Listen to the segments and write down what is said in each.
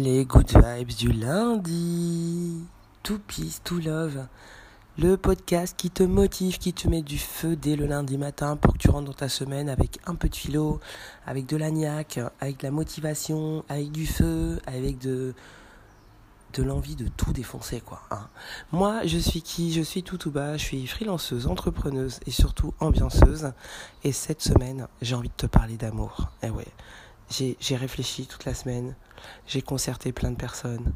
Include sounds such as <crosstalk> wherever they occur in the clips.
Les good vibes du lundi. Tout peace, tout love. Le podcast qui te motive, qui te met du feu dès le lundi matin pour que tu rentres dans ta semaine avec un peu de philo, avec de l'agnac, avec de la motivation, avec du feu, avec de, l'envie de tout défoncer, quoi. Hein. Moi, je suis qui? Je suis tout tout bas, je suis freelanceuse, entrepreneuse et surtout ambianceuse. Et cette semaine, j'ai envie de te parler d'amour. Eh ouais, j'ai réfléchi toute la semaine, j'ai concerté plein de personnes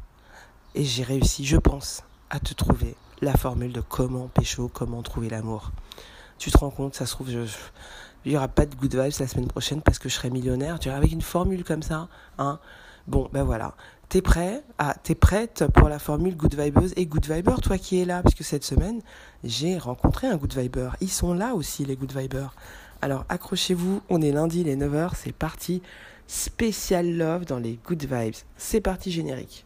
et j'ai réussi, je pense, à te trouver la formule de comment pécho, comment trouver l'amour. Tu te rends compte, ça se trouve, je, il n'y aura pas de good vibes la semaine prochaine parce que je serai millionnaire. Tu vois, avec une formule comme ça, hein. Bon, ben voilà. T'es prêt? Ah, T'es prête pour la formule Good Vibeuse et Good Viber, toi qui es là? Parce que cette semaine, j'ai rencontré un Good Viber. Ils sont là aussi, les Good Vibers. Alors accrochez-vous, on est lundi, les 9h, c'est parti. Spécial Love dans les Good Vibes. C'est parti générique.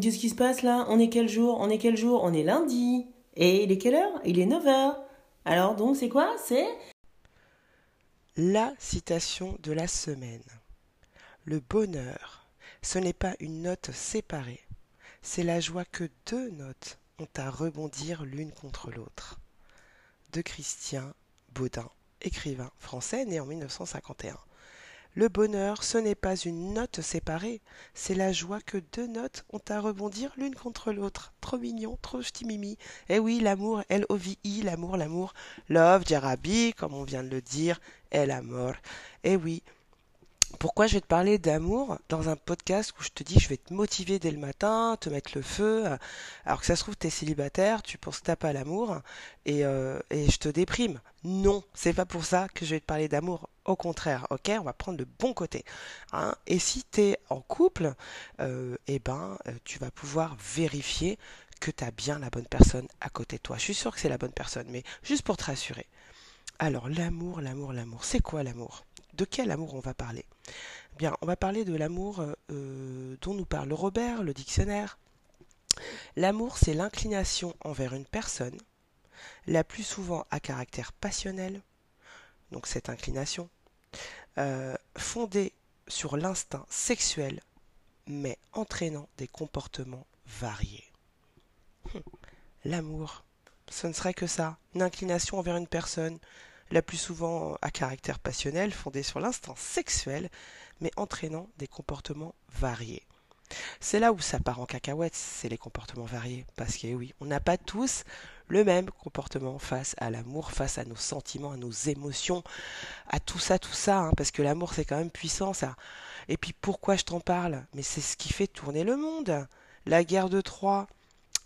Qu'est-ce qui se passe là? On est quel jour? On est quel jour? On est lundi. Et il est quelle heure? Il est 9h. Alors donc c'est quoi? C'est la citation de la semaine. Le bonheur, ce n'est pas une note séparée, c'est la joie que deux notes ont à rebondir l'une contre l'autre. De Christian Baudin, écrivain français né en 1951. Le bonheur, ce n'est pas une note séparée, c'est la joie que deux notes ont à rebondir l'une contre l'autre. Trop mignon, trop ch'timimi. Eh oui, l'amour, L-O-V-I, l'amour, l'amour. Love, Jarabi, comme on vient de le dire, El amor. Eh oui, pourquoi je vais te parler d'amour dans un podcast où je te dis je vais te motiver dès le matin, te mettre le feu, alors que ça se trouve tu es célibataire, tu penses que t'as pas l'amour et, euh, et je te déprime. Non, c'est pas pour ça que je vais te parler d'amour. Au contraire, ok, on va prendre le bon côté. Hein. Et si tu es en couple, euh, eh ben, euh, tu vas pouvoir vérifier que tu as bien la bonne personne à côté de toi. Je suis sûr que c'est la bonne personne, mais juste pour te rassurer. Alors, l'amour, l'amour, l'amour, c'est quoi l'amour? De quel amour on va parler? Bien, on va parler de l'amour euh, dont nous parle Robert, le dictionnaire. L'amour, c'est l'inclination envers une personne, la plus souvent à caractère passionnel, donc cette inclination, euh, fondée sur l'instinct sexuel, mais entraînant des comportements variés. Hum, l'amour, ce ne serait que ça, une inclination envers une personne, la plus souvent à caractère passionnel, fondée sur l'instinct sexuel, mais entraînant des comportements variés. C'est là où ça part en cacahuète, c'est les comportements variés. Parce que oui, on n'a pas tous le même comportement face à l'amour, face à nos sentiments, à nos émotions, à tout ça, tout ça, hein, parce que l'amour c'est quand même puissant ça. Et puis pourquoi je t'en parle? Mais c'est ce qui fait tourner le monde. La guerre de Troie,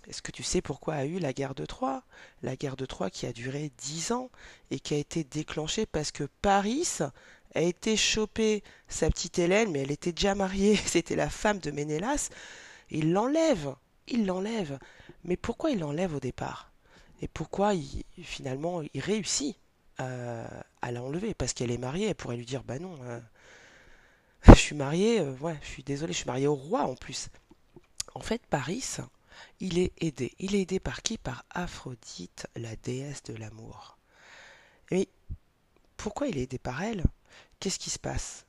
est-ce que tu sais pourquoi a eu la guerre de Troie? La guerre de Troie qui a duré dix ans et qui a été déclenchée parce que Paris a été chopé sa petite Hélène, mais elle était déjà mariée, <laughs> c'était la femme de Ménélas. Il l'enlève, il l'enlève. Mais pourquoi il l'enlève au départ? Et pourquoi finalement il réussit à, l'enlever? Parce qu'elle est mariée, elle pourrait lui dire Bah non, euh, <laughs> je suis mariée, euh, ouais, je suis désolé, je suis mariée au roi en plus. En fait, Paris, il est aidé. Il est aidé par qui? Par Aphrodite, la déesse de l'amour. Et pourquoi il est aidé par elle? Qu'est-ce qui se passe?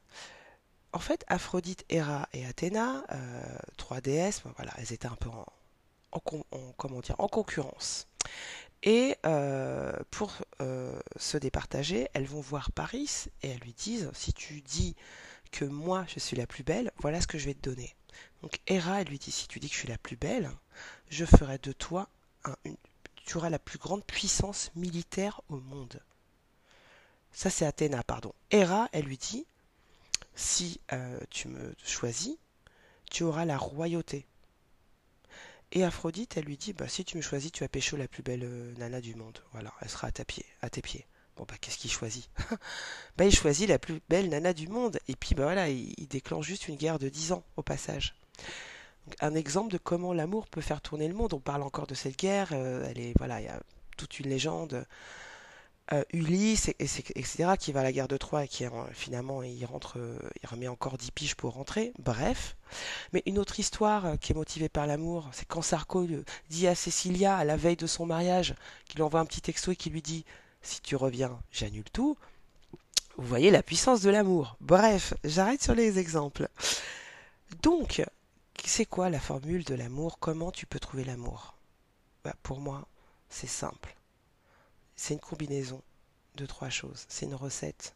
En fait, Aphrodite, Héra et Athéna, euh, trois déesses, voilà, elles étaient un peu en concurrence. Et euh, pour euh, se départager, elles vont voir Paris et elles lui disent si tu dis que moi je suis la plus belle, voilà ce que je vais te donner. Donc Héra, elle lui dit si tu dis que je suis la plus belle, je ferai de toi tu auras la plus grande puissance militaire au monde. Ça c'est Athéna, pardon. Héra, elle lui dit si euh, tu me choisis, tu auras la royauté. Et Aphrodite, elle lui dit bah si tu me choisis, tu as pécho la plus belle euh, nana du monde. Voilà, elle sera à tes pieds. Bon bah qu'est-ce qu'il choisit? <laughs> Bah il choisit la plus belle nana du monde et puis bah voilà, il, déclenche juste une guerre de 10 ans au passage. un exemple de comment l'amour peut faire tourner le monde. On parle encore de cette guerre, euh, voilà, il y a toute une légende. euh, Ulysse, et, etc., qui va à la guerre de Troie et qui finalement il rentre, euh, il remet encore 10 piges pour rentrer. Bref. Mais une autre histoire euh, qui est motivée par l'amour, c'est quand Sarko dit à Cécilia, à la veille de son mariage, qu'il envoie un petit texto et qui lui dit Si tu reviens, j'annule tout. Vous voyez la puissance de l'amour. Bref, j'arrête sur les exemples. Donc, c'est quoi la formule de l'amour? Comment tu peux trouver l'amour? Bah, Pour moi, c'est simple c'est une combinaison de trois choses. C'est une recette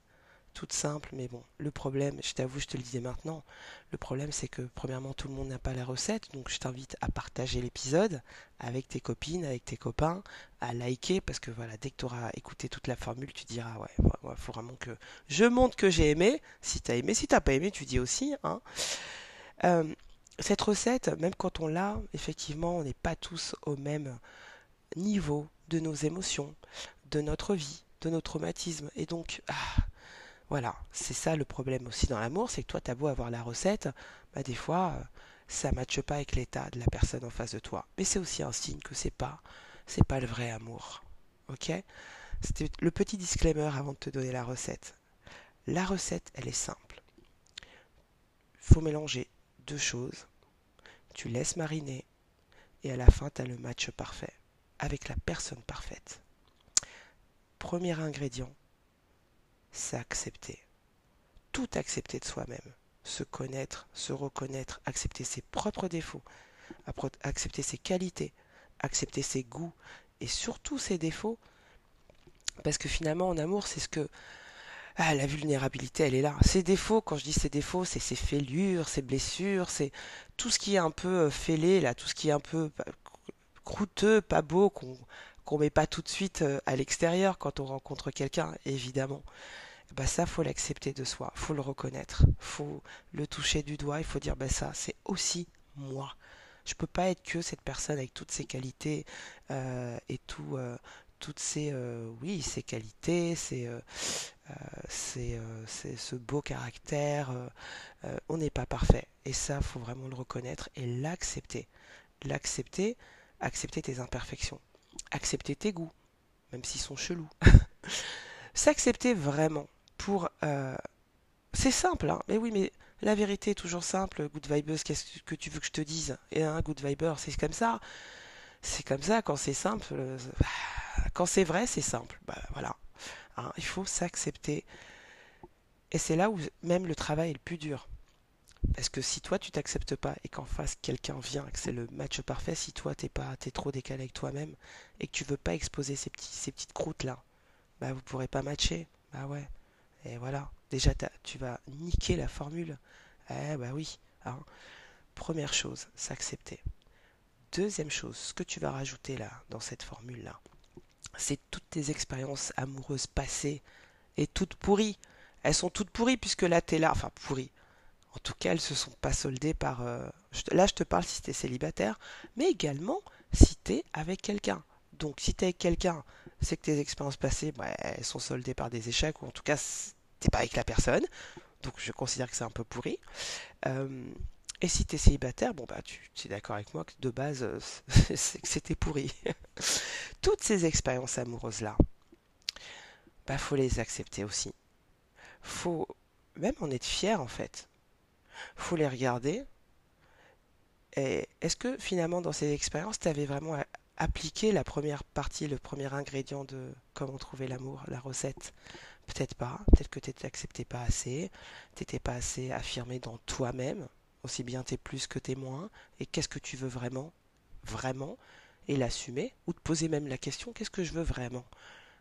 simple, mais bon, le problème, je t'avoue, je te le disais maintenant, le problème c'est que premièrement tout le monde n'a pas la recette, donc je t'invite à partager l'épisode avec tes copines, avec tes copains, à liker, parce que voilà, dès que tu auras écouté toute la formule, tu diras ouais, il faut vraiment que je montre que j'ai aimé. Si tu as aimé, si t'as pas aimé, tu dis aussi. Hein. Euh, cette recette, même quand on l'a, effectivement, on n'est pas tous au même niveau de nos émotions, de notre vie, de nos traumatismes. Et donc, ah, voilà, c'est ça le problème aussi dans l'amour, c'est que toi, t'as beau avoir la recette, bah des fois, euh, ça matche pas avec l'état de la personne en face de toi. Mais c'est aussi un signe que c'est pas, c'est pas le vrai amour. Ok? C'était le petit disclaimer avant de te donner la recette. La recette, elle est simple. Faut mélanger deux choses. Tu laisses mariner et à la fin, tu as le match parfait avec la personne parfaite. Premier ingrédient, c'est accepter. Tout accepter de soi-même. Se connaître, se reconnaître, accepter ses propres défauts, accepter ses qualités, accepter ses goûts et surtout ses défauts. Parce que finalement, en amour, c'est ce que. Ah, la vulnérabilité, elle est là. Ses défauts, quand je dis ses défauts, c'est ses fêlures, ses blessures, c'est tout ce qui est un peu euh, fêlé, là, tout ce qui est un peu croûteux, pas beau, qu'on qu'on met pas tout de suite euh, à l'extérieur quand on rencontre quelqu'un, évidemment. Bah ça, faut l'accepter de soi, faut le reconnaître, faut le toucher du doigt, il faut dire bah ça, c'est aussi moi. Je peux pas être que cette personne avec toutes ses qualités euh, et tout, euh, toutes ses, oui, ses qualités, ses, c'est ce beau caractère. on n'est pas parfait et ça, faut vraiment le reconnaître et l'accepter. L'accepter, accepter tes imperfections, accepter tes goûts, même s'ils sont chelous. <laughs> S'accepter vraiment pour... Euh, c'est simple, hein mais oui, mais la vérité est toujours simple. Good Vibers, qu'est-ce que tu veux que je te dise? Et un Good Viber, c'est comme ça. C'est comme ça, quand c'est simple, euh, quand c'est vrai, c'est simple. Bah, voilà. Hein, il faut s'accepter. Et c'est là où même le travail est le plus dur. Parce que si toi tu t'acceptes pas et qu'en face quelqu'un vient, que c'est le match parfait, si toi t'es pas t'es trop décalé avec toi-même et que tu veux pas exposer ces petites croûtes là, bah vous pourrez pas matcher. Bah ouais. Et voilà. Déjà tu vas niquer la formule. Eh bah oui. Première chose, s'accepter. Deuxième chose, ce que tu vas rajouter là dans cette formule là, c'est toutes tes expériences amoureuses passées et toutes pourries. Elles sont toutes pourries puisque là t'es là, enfin pourries en tout cas, elles se sont pas soldées par. Euh, là, je te parle si tu es célibataire, mais également si tu es avec quelqu'un. Donc, si tu es avec quelqu'un, c'est que tes expériences passées, bah, elles sont soldées par des échecs, ou en tout cas, t'es pas avec la personne. Donc, je considère que c'est un peu pourri. Euh, et si tu es célibataire, bon, bah, tu, es d'accord avec moi que de base, <laughs> que c'était pourri. <laughs> Toutes ces expériences amoureuses-là, bah, faut les accepter aussi. Faut même en être fier, en fait faut les regarder. Et est-ce que finalement dans ces expériences, tu avais vraiment appliqué la première partie, le premier ingrédient de comment trouver l'amour, la recette? Peut-être pas, peut-être que tu t'acceptais pas assez, t'étais pas assez affirmé dans toi-même, aussi bien t'es plus que t'es moins, et qu'est-ce que tu veux vraiment, vraiment, et l'assumer, ou te poser même la question, qu'est-ce que je veux vraiment?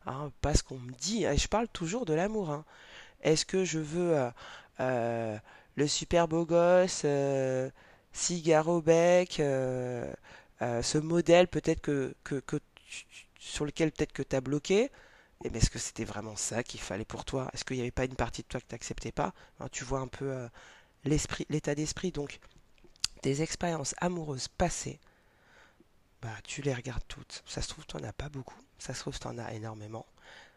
Hein, Parce qu'on me dit, et je parle toujours de l'amour, hein. est-ce que je veux euh, euh, le super beau gosse, euh, cigare bec, euh, euh, ce modèle peut-être que, sur lequel peut-être que tu as bloqué, eh est-ce que c'était vraiment ça qu'il fallait pour toi? Est-ce qu'il n'y avait pas une partie de toi que tu n'acceptais pas? Hein, Tu vois un peu l'esprit, l'état d'esprit. Donc, des expériences amoureuses passées, bah, tu les regardes toutes. Ça se trouve, tu n'en as pas beaucoup. Ça se trouve, tu en as énormément.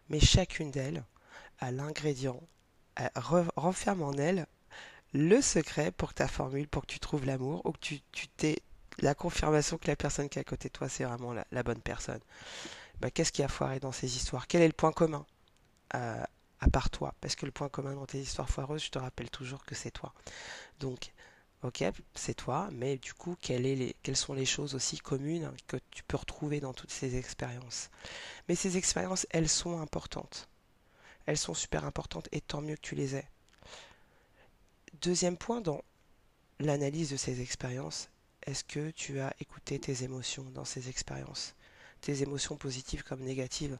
Mais chacune d'elles a l'ingrédient, renferme en elle le secret pour que ta formule, pour que tu trouves l'amour, ou que tu, tu t'aies la confirmation que la personne qui est à côté de toi, c'est vraiment la, bonne personne. bah, qu'est-ce qui a foiré dans ces histoires? Quel est le point commun euh, à part toi? Parce que le point commun dans tes histoires foireuses, je te rappelle toujours que c'est toi. Donc, ok, c'est toi, mais du coup, quelles, les, quelles sont les choses aussi communes que tu peux retrouver dans toutes ces expériences? Mais ces expériences, elles sont importantes. Elles sont super importantes et tant mieux que tu les aies. Deuxième point dans l'analyse de ces expériences, est-ce que tu as écouté tes émotions dans ces expériences Tes émotions positives comme négatives?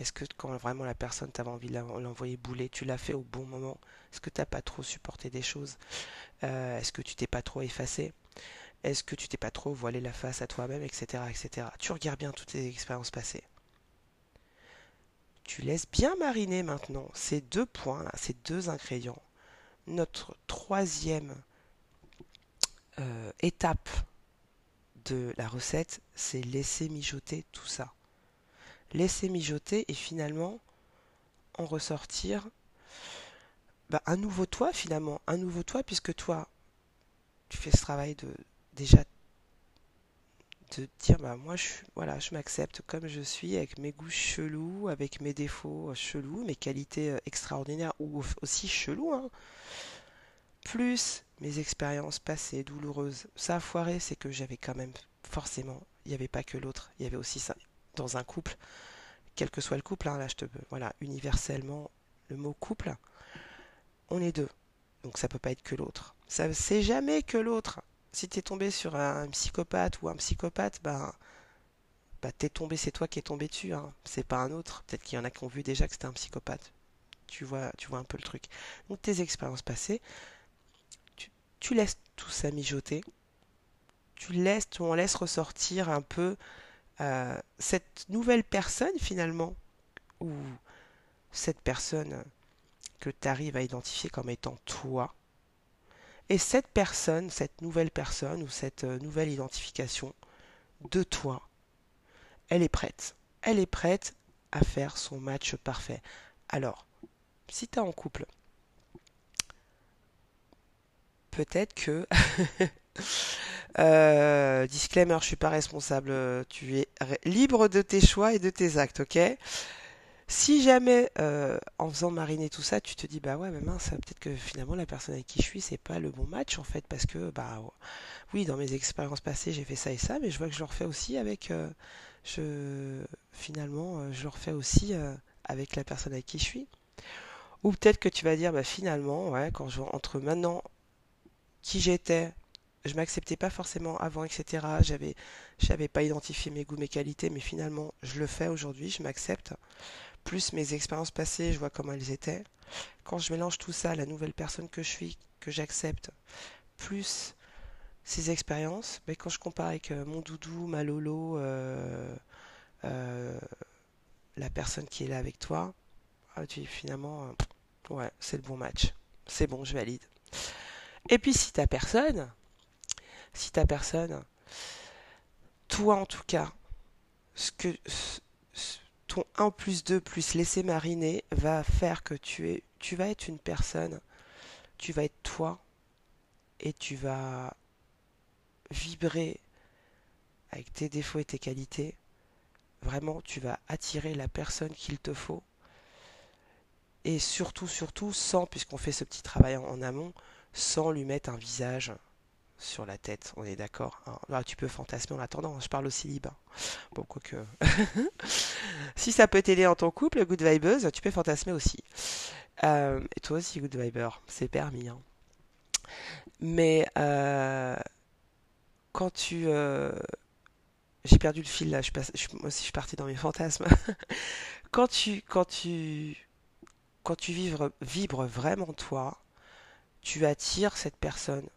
Est-ce que quand vraiment la personne t'avait envie de l'envoyer bouler, tu l'as fait au bon moment? Est-ce que tu n'as pas trop supporté des choses? Euh, Est-ce que tu t'es pas trop effacé? Est-ce que tu t'es pas trop voilé la face à toi-même, etc., etc. Tu regardes bien toutes tes expériences passées. Tu laisses bien mariner maintenant ces deux points, là, ces deux ingrédients notre troisième euh, étape de la recette, c'est laisser mijoter tout ça. Laisser mijoter et finalement en ressortir bah, un nouveau toi finalement, un nouveau toi puisque toi tu fais ce travail de déjà de dire bah moi je voilà je m'accepte comme je suis avec mes goûts chelous avec mes défauts chelous mes qualités euh, extraordinaires ou aussi chelous hein. plus mes expériences passées douloureuses ça a foiré c'est que j'avais quand même forcément il n'y avait pas que l'autre il y avait aussi ça dans un couple quel que soit le couple hein, là je te voilà universellement le mot couple on est deux donc ça peut pas être que l'autre ça c'est jamais que l'autre si t'es tombé sur un psychopathe ou un psychopathe, ben, bah t'es tombé, c'est toi qui es tombé dessus, hein. c'est pas un autre. Peut-être qu'il y en a qui ont vu déjà que c'était un psychopathe. Tu vois, tu vois un peu le truc. Donc tes expériences passées, tu, laisses tout ça mijoter. Tu laisses, tu en laisses ressortir un peu euh, cette nouvelle personne finalement, ou cette personne que tu arrives à identifier comme étant toi, et cette personne, cette nouvelle personne ou cette euh, nouvelle identification de toi, elle est prête. Elle est prête à faire son match parfait. Alors, si tu es en couple, peut-être que... <laughs> euh, disclaimer, je suis pas responsable. Tu es libre de tes choix et de tes actes, ok? Si jamais, euh, en faisant mariner tout ça, tu te dis, bah ouais, mais mince, peut-être que finalement la personne avec qui je suis, c'est pas le bon match en fait, parce que, bah oui, dans mes expériences passées, j'ai fait ça et ça, mais je vois que je le refais aussi avec, euh, finalement, euh, je le refais aussi avec la personne avec qui je suis. Ou peut-être que tu vas dire, bah finalement, ouais, quand je, entre maintenant qui j'étais, je m'acceptais pas forcément avant, etc. J'avais, j'avais pas identifié mes goûts, mes qualités, mais finalement, je le fais aujourd'hui, je m'accepte plus mes expériences passées, je vois comment elles étaient. Quand je mélange tout ça, la nouvelle personne que je suis, que j'accepte, plus ces expériences, mais ben, quand je compare avec euh, mon doudou, ma lolo, euh, euh, la personne qui est là avec toi, ah, tu finalement, ouais, c'est le bon match. C'est bon, je valide. Et puis si ta personne, si ta personne, toi en tout cas, ce que ton 1 plus 2 plus laisser mariner va faire que tu, es, tu vas être une personne, tu vas être toi, et tu vas vibrer avec tes défauts et tes qualités. Vraiment, tu vas attirer la personne qu'il te faut. Et surtout, surtout, sans, puisqu'on fait ce petit travail en amont, sans lui mettre un visage sur la tête, on est d'accord. Hein. tu peux fantasmer en attendant, je parle aussi libre. Bon, quoique. <laughs> si ça peut t'aider en ton couple, Good Vibes, tu peux fantasmer aussi. Euh, et toi aussi, Good Viber, c'est permis. Hein. Mais euh, quand tu. Euh, j'ai perdu le fil là, je, passe, moi aussi je suis partie dans mes fantasmes. <laughs> quand tu. Quand tu. Quand tu vibres, vibres vraiment toi, tu attires cette personne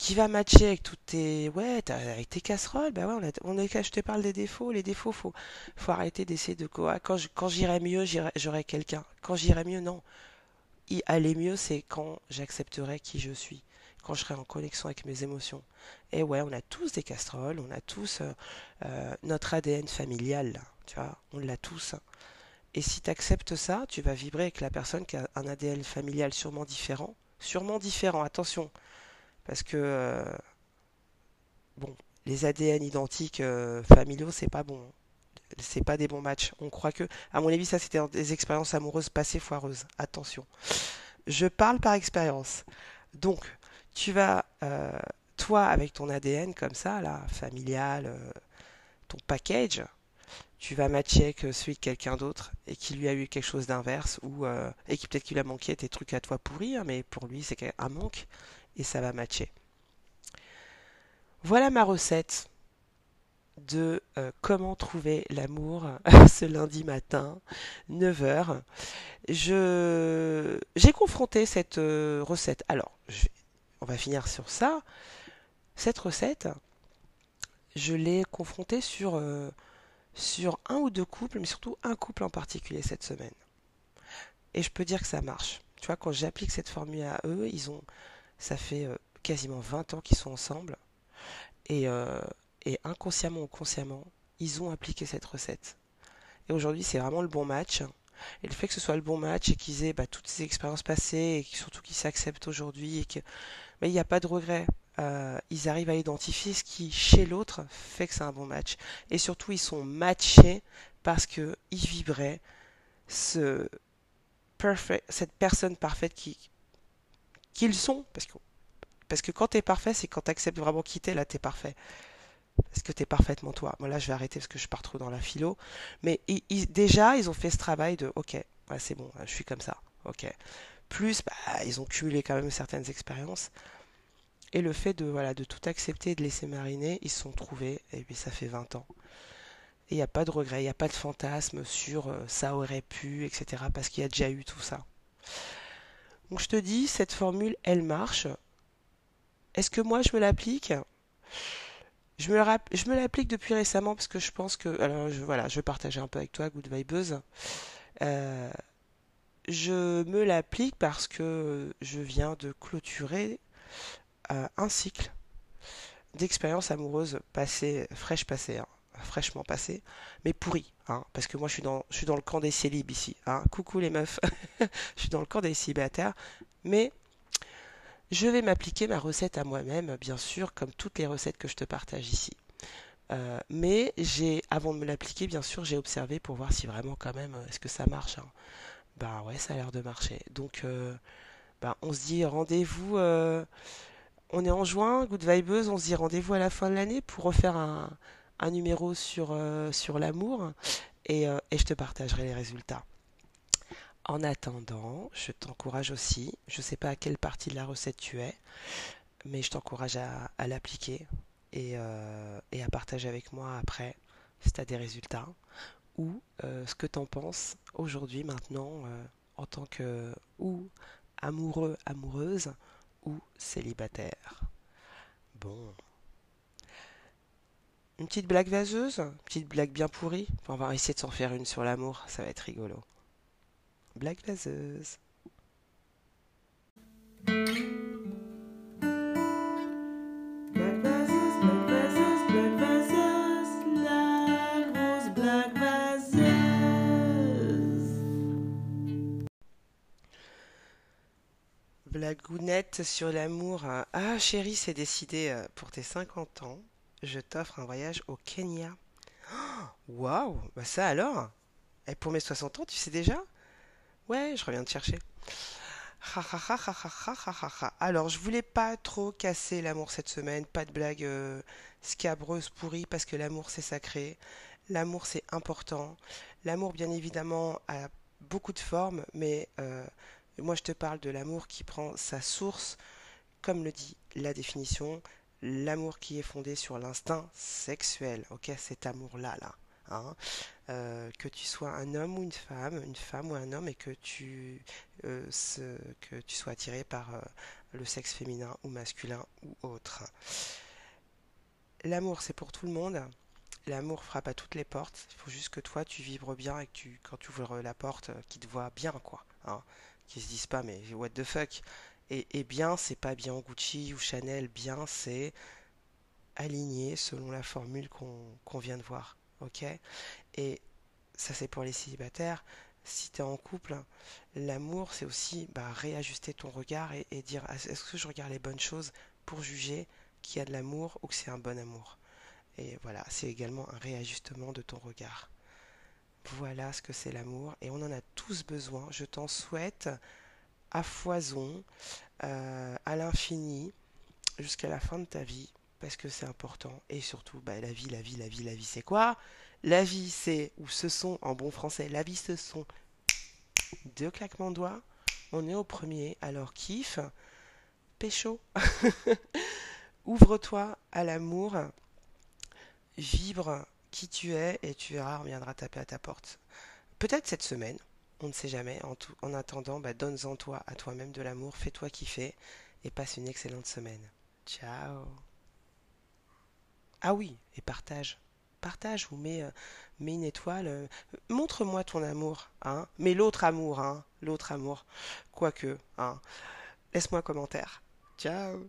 qui va matcher avec toutes tes ouais avec tes casseroles bah ouais on, est je te parle des défauts les défauts faut faut arrêter d'essayer de quoi quand quand j'irai mieux j'aurai quelqu'un. Quand j'irai mieux non. Y aller mieux c'est quand j'accepterai qui je suis. Quand je serai en connexion avec mes émotions. Et ouais on a tous des casseroles on a tous euh, euh, notre ADN familial tu vois on l'a tous. Et si tu acceptes ça tu vas vibrer avec la personne qui a un ADN familial sûrement différent. Sûrement différent attention parce que, euh, les ADN identiques euh, familiaux, c'est pas bon. c'est pas des bons matchs. On croit que, à mon avis, ça c'était des expériences amoureuses passées foireuses. Attention. Je parle par expérience. Donc, tu vas, euh, toi, avec ton ADN comme ça, là, familial, ton package, tu vas matcher avec celui de quelqu'un d'autre et qui lui a eu quelque chose d'inverse ou et qui peut-être qu'il a manqué tes trucs à toi pourris, mais pour lui c'est un manque et ça va matcher. Voilà ma recette de euh, comment trouver l'amour <laughs> ce lundi matin, 9h. Je, j'ai confronté cette euh, recette. Alors, on va finir sur ça. Cette recette, je l'ai confrontée sur, euh, sur un ou deux couples, mais surtout un couple en particulier cette semaine. Et je peux dire que ça marche. Tu vois, quand j'applique cette formule à eux, ils ont, ça fait quasiment 20 ans qu'ils sont ensemble. Et, et inconsciemment ou consciemment, ils ont appliqué cette recette. Et aujourd'hui, c'est vraiment le bon match. Et le fait que ce soit le bon match et qu'ils aient bah, toutes ces expériences passées et surtout qu'ils s'acceptent aujourd'hui qu'il bah, n'y a pas de regret. Euh, ils arrivent à identifier ce qui, chez l'autre, fait que c'est un bon match. Et surtout, ils sont matchés parce qu'ils vibraient ce cette personne parfaite qui qu'ils sont. Parce que, parce que quand t'es parfait, c'est quand t'acceptes vraiment quitter, là t'es parfait. Est-ce que tu es parfaitement toi Moi là, je vais arrêter parce que je pars trop dans la philo. Mais déjà, ils ont fait ce travail de ok, c'est bon, je suis comme ça. Ok. Plus, bah, ils ont cumulé quand même certaines expériences. Et le fait de, voilà, de tout accepter, de laisser mariner, ils se sont trouvés. Et puis ça fait 20 ans. Et il n'y a pas de regret, il n'y a pas de fantasme sur euh, ça aurait pu, etc. Parce qu'il y a déjà eu tout ça. Donc je te dis, cette formule, elle marche. Est-ce que moi je me l'applique? Je me, l'applique depuis récemment parce que je pense que. Alors, voilà, je vais partager un peu avec toi, Good Vibeuse. Euh, je me l'applique parce que je viens de clôturer euh, un cycle d'expériences amoureuses passées, fraîches passées, hein, fraîchement passées, mais pourries. Hein, parce que moi, je suis, dans, le camp des célibes ici. Hein. Coucou les meufs, <laughs> je suis dans le camp des célibataires. Mais je vais m'appliquer ma recette à moi-même, bien sûr, comme toutes les recettes que je te partage ici. Euh, mais j'ai, avant de me l'appliquer, bien sûr, j'ai observé pour voir si vraiment quand même, est-ce que ça marche. Ben ouais, ça a l'air de marcher. Donc, euh, ben, on se dit rendez-vous. Euh, on est en juin, Good Vibeuse, on se dit rendez-vous à la fin de l'année pour refaire un, numéro sur, sur l'amour et, et je te partagerai les résultats. En attendant, je t'encourage aussi, je ne sais pas à quelle partie de la recette tu es, mais je t'encourage à, l'appliquer euh, et, à partager avec moi après si tu as des résultats ou euh, ce que tu en penses aujourd'hui, maintenant, euh, en tant que ou amoureux, amoureuse ou célibataire. Bon. Une petite blague vaseuse, une petite blague bien pourrie. on va essayer de s'en faire une sur l'amour, ça va être rigolo. Black vaseuse. Blagounette sur l'amour. Ah chérie, c'est décidé euh, pour tes 50 ans. Je t'offre un voyage au Kenya. Waouh, bah ça alors? Et pour mes 60 ans, tu sais déjà? Ouais, je reviens de chercher. Alors, je voulais pas trop casser l'amour cette semaine, pas de blague euh, scabreuse pourrie parce que l'amour c'est sacré, l'amour c'est important. L'amour bien évidemment a beaucoup de formes, mais euh, moi je te parle de l'amour qui prend sa source, comme le dit la définition, l'amour qui est fondé sur l'instinct sexuel. Ok, cet amour-là, là. Hein. Euh, que tu sois un homme ou une femme, une femme ou un homme, et que tu, euh, sois attiré par euh, le sexe féminin ou masculin ou autre. L'amour, c'est pour tout le monde. L'amour frappe à toutes les portes. Il faut juste que toi, tu vibres bien et que tu, quand tu ouvres la porte, qu'ils te voient bien, quoi. Hein. Qu'ils se disent pas, mais what the fuck. Et, bien, c'est pas bien Gucci ou Chanel. Bien, c'est aligné selon la formule qu'on vient de voir ok? Et ça c'est pour les célibataires. Si tu es en couple, l'amour c'est aussi bah, réajuster ton regard et, dire est-ce que je regarde les bonnes choses pour juger qu'il y a de l'amour ou que c'est un bon amour? Et voilà, c'est également un réajustement de ton regard. Voilà ce que c'est l'amour et on en a tous besoin. Je t'en souhaite à foison, euh, à l'infini, jusqu'à la fin de ta vie, parce que c'est important. Et surtout, bah, la vie, la vie, la vie, la vie, c'est quoi? La vie, c'est, ou ce sont, en bon français, la vie, ce sont deux claquements de doigts. On est au premier, alors kiffe, pécho. <laughs> Ouvre-toi à l'amour, vibre qui tu es et tu verras, on viendra taper à ta porte. Peut-être cette semaine, on ne sait jamais. En, tout, en attendant, bah, donne-en toi à toi-même de l'amour, fais-toi kiffer et passe une excellente semaine. Ciao. Ah oui, et partage. Partage ou mets, euh, une étoile. Euh, montre-moi ton amour, hein. Mais l'autre amour, hein. L'autre amour. Quoique, hein. Laisse-moi un commentaire. Ciao.